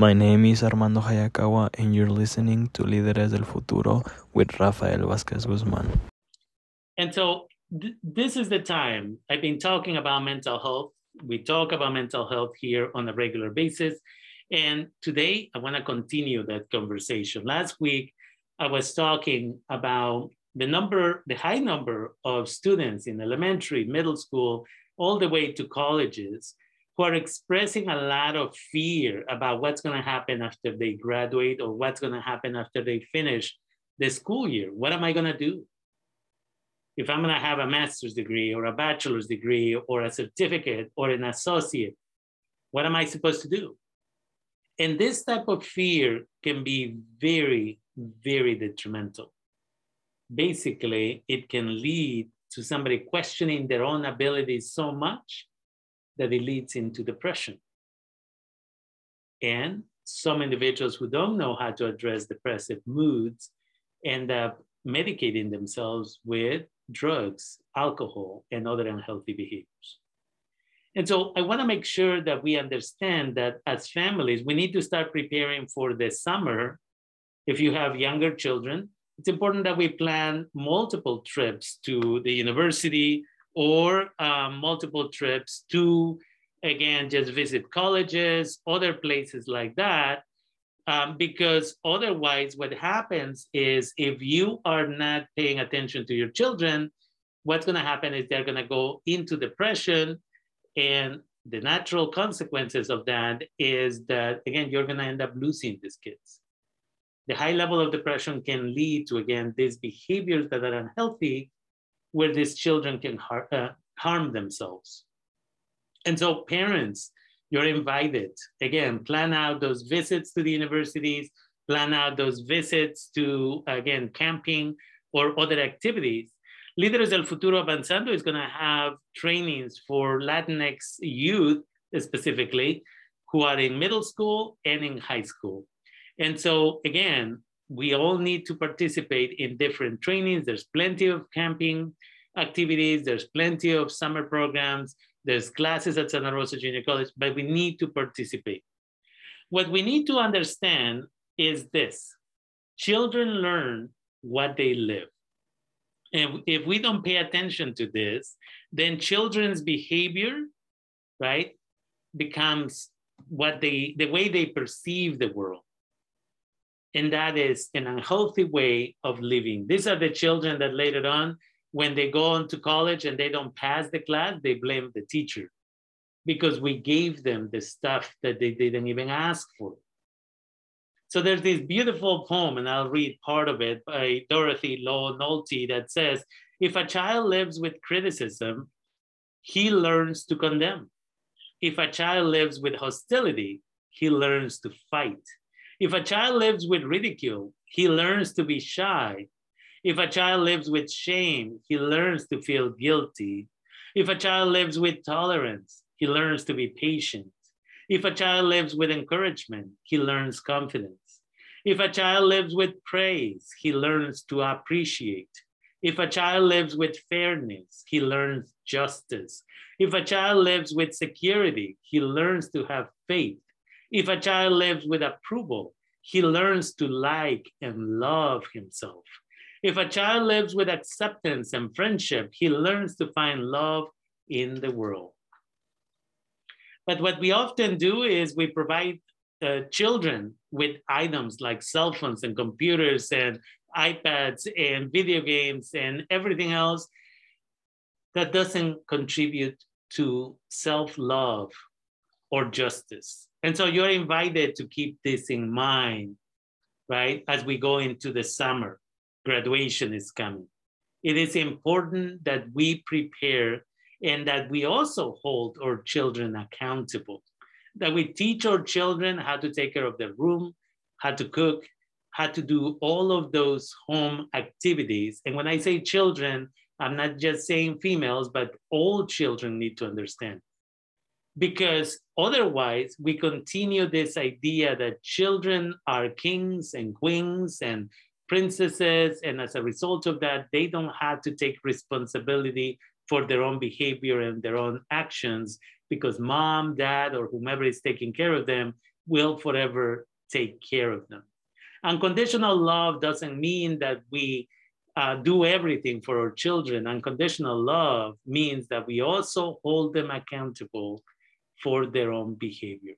My name is Armando Hayakawa, and you're listening to Líderes del Futuro with Rafael Vázquez Guzmán. And so, th- this is the time I've been talking about mental health. We talk about mental health here on a regular basis. And today, I want to continue that conversation. Last week, I was talking about the number, the high number of students in elementary, middle school, all the way to colleges who are expressing a lot of fear about what's going to happen after they graduate or what's going to happen after they finish the school year. What am I going to do? If I'm going to have a master's degree or a bachelor's degree or a certificate or an associate, what am I supposed to do? And this type of fear can be very, very detrimental. Basically, it can lead to somebody questioning their own abilities so much that it leads into depression. And some individuals who don't know how to address depressive moods end up medicating themselves with drugs, alcohol, and other unhealthy behaviors. And so I want to make sure that we understand that as families, we need to start preparing for the summer. If you have younger children, it's important that we plan multiple trips to the university or um, multiple trips to, again, just visit colleges, other places like that. Um, because otherwise, what happens is if you are not paying attention to your children, what's going to happen is they're going to go into depression and the natural consequences of that is that, again, you're going to end up losing these kids. The high level of depression can lead to, again, these behaviors that are unhealthy, where these children can har- uh, harm themselves. And so, parents, you're invited. Again, plan out those visits to the universities, plan out those visits to, again, camping or other activities Líderes del Futuro Avanzando is going to have trainings for Latinx youth specifically who are in middle school and in high school. And so, again, we all need to participate in different trainings. There's plenty of camping activities, there's plenty of summer programs, there's classes at Santa Rosa Junior College, but we need to participate. What we need to understand is this children learn what they live. And if we don't pay attention to this, then children's behavior, right, becomes what they, the way they perceive the world. And that is an unhealthy way of living. These are the children that later on, when they go on to college and they don't pass the class, they blame the teacher because we gave them the stuff that they didn't even ask for. So there's this beautiful poem, and I'll read part of it by Dorothy Law Nolte that says, if a child lives with criticism, he learns to condemn. If a child lives with hostility, he learns to fight. If a child lives with ridicule, he learns to be shy. If a child lives with shame, he learns to feel guilty. If a child lives with tolerance, he learns to be patient. If a child lives with encouragement, he learns confidence. If a child lives with praise, he learns to appreciate. If a child lives with fairness, he learns justice. If a child lives with security, he learns to have faith. If a child lives with approval, he learns to like and love himself. If a child lives with acceptance and friendship, he learns to find love in the world. But what we often do is we provide uh, children with items like cell phones and computers and iPads and video games and everything else that doesn't contribute to self love or justice. And so you're invited to keep this in mind, right? As we go into the summer, graduation is coming. It is important that we prepare and that we also hold our children accountable that we teach our children how to take care of their room, how to cook, how to do all of those home activities. And when I say children, I'm not just saying females, but all children need to understand. Because otherwise, we continue this idea that children are kings and queens and princesses. And as a result of that, they don't have to take responsibility for their own behavior and their own actions because mom, dad, or whomever is taking care of them will forever take care of them. Unconditional love doesn't mean that we uh, do everything for our children. Unconditional love means that we also hold them accountable for their own behavior.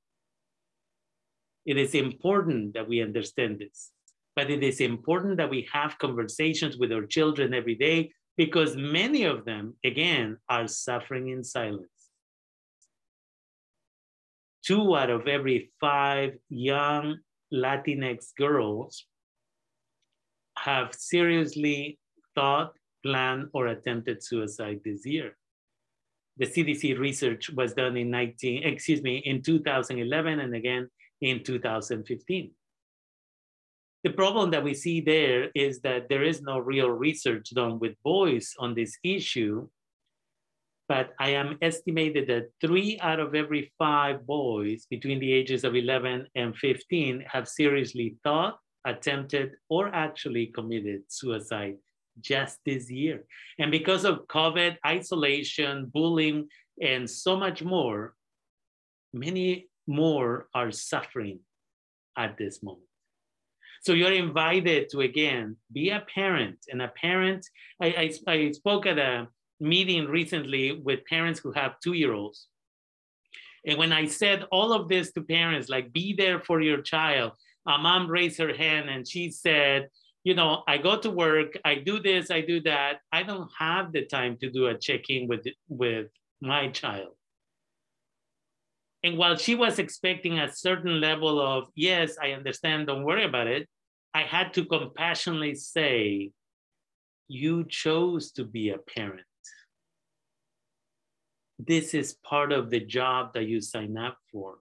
It is important that we understand this, but it is important that we have conversations with our children every day because many of them, again, are suffering in silence. Two out of every five young Latinx girls have seriously thought, planned, or attempted suicide this year. The CDC research was done in 19, excuse me, in 2011 and again in 2015. The problem that we see there is that there is no real research done with boys on this issue, but I am estimated that three out of every five boys between the ages of 11 and 15 have seriously thought, attempted, or actually committed suicide just this year. And because of COVID, isolation, bullying, and so much more, many more are suffering at this moment. So you're invited to again be a parent and a parent. I, I, I spoke at a meeting recently with parents who have two year olds. And when I said all of this to parents, like be there for your child, a mom raised her hand and she said, you know, I go to work, I do this, I do that. I don't have the time to do a check-in with with my child. And while she was expecting a certain level of, yes, I understand, don't worry about it, I had to compassionately say, you chose to be a parent. This is part of the job that you sign up for.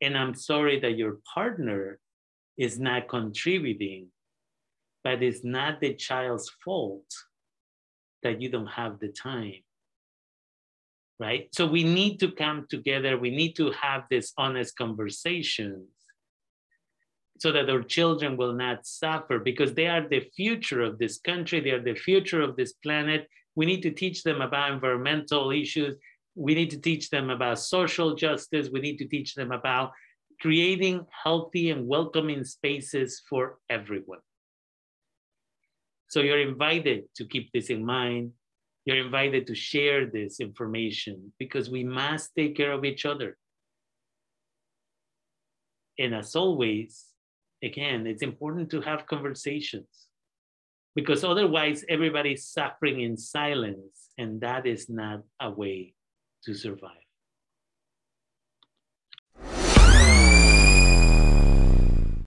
And I'm sorry that your partner is not contributing, but it's not the child's fault that you don't have the time right? So we need to come together. We need to have this honest conversations so that our children will not suffer because they are the future of this country. They are the future of this planet. We need to teach them about environmental issues. We need to teach them about social justice. We need to teach them about creating healthy and welcoming spaces for everyone. So you're invited to keep this in mind you're invited to share this information because we must take care of each other. And as always, again, it's important to have conversations because otherwise everybody's suffering in silence, and that is not a way to survive.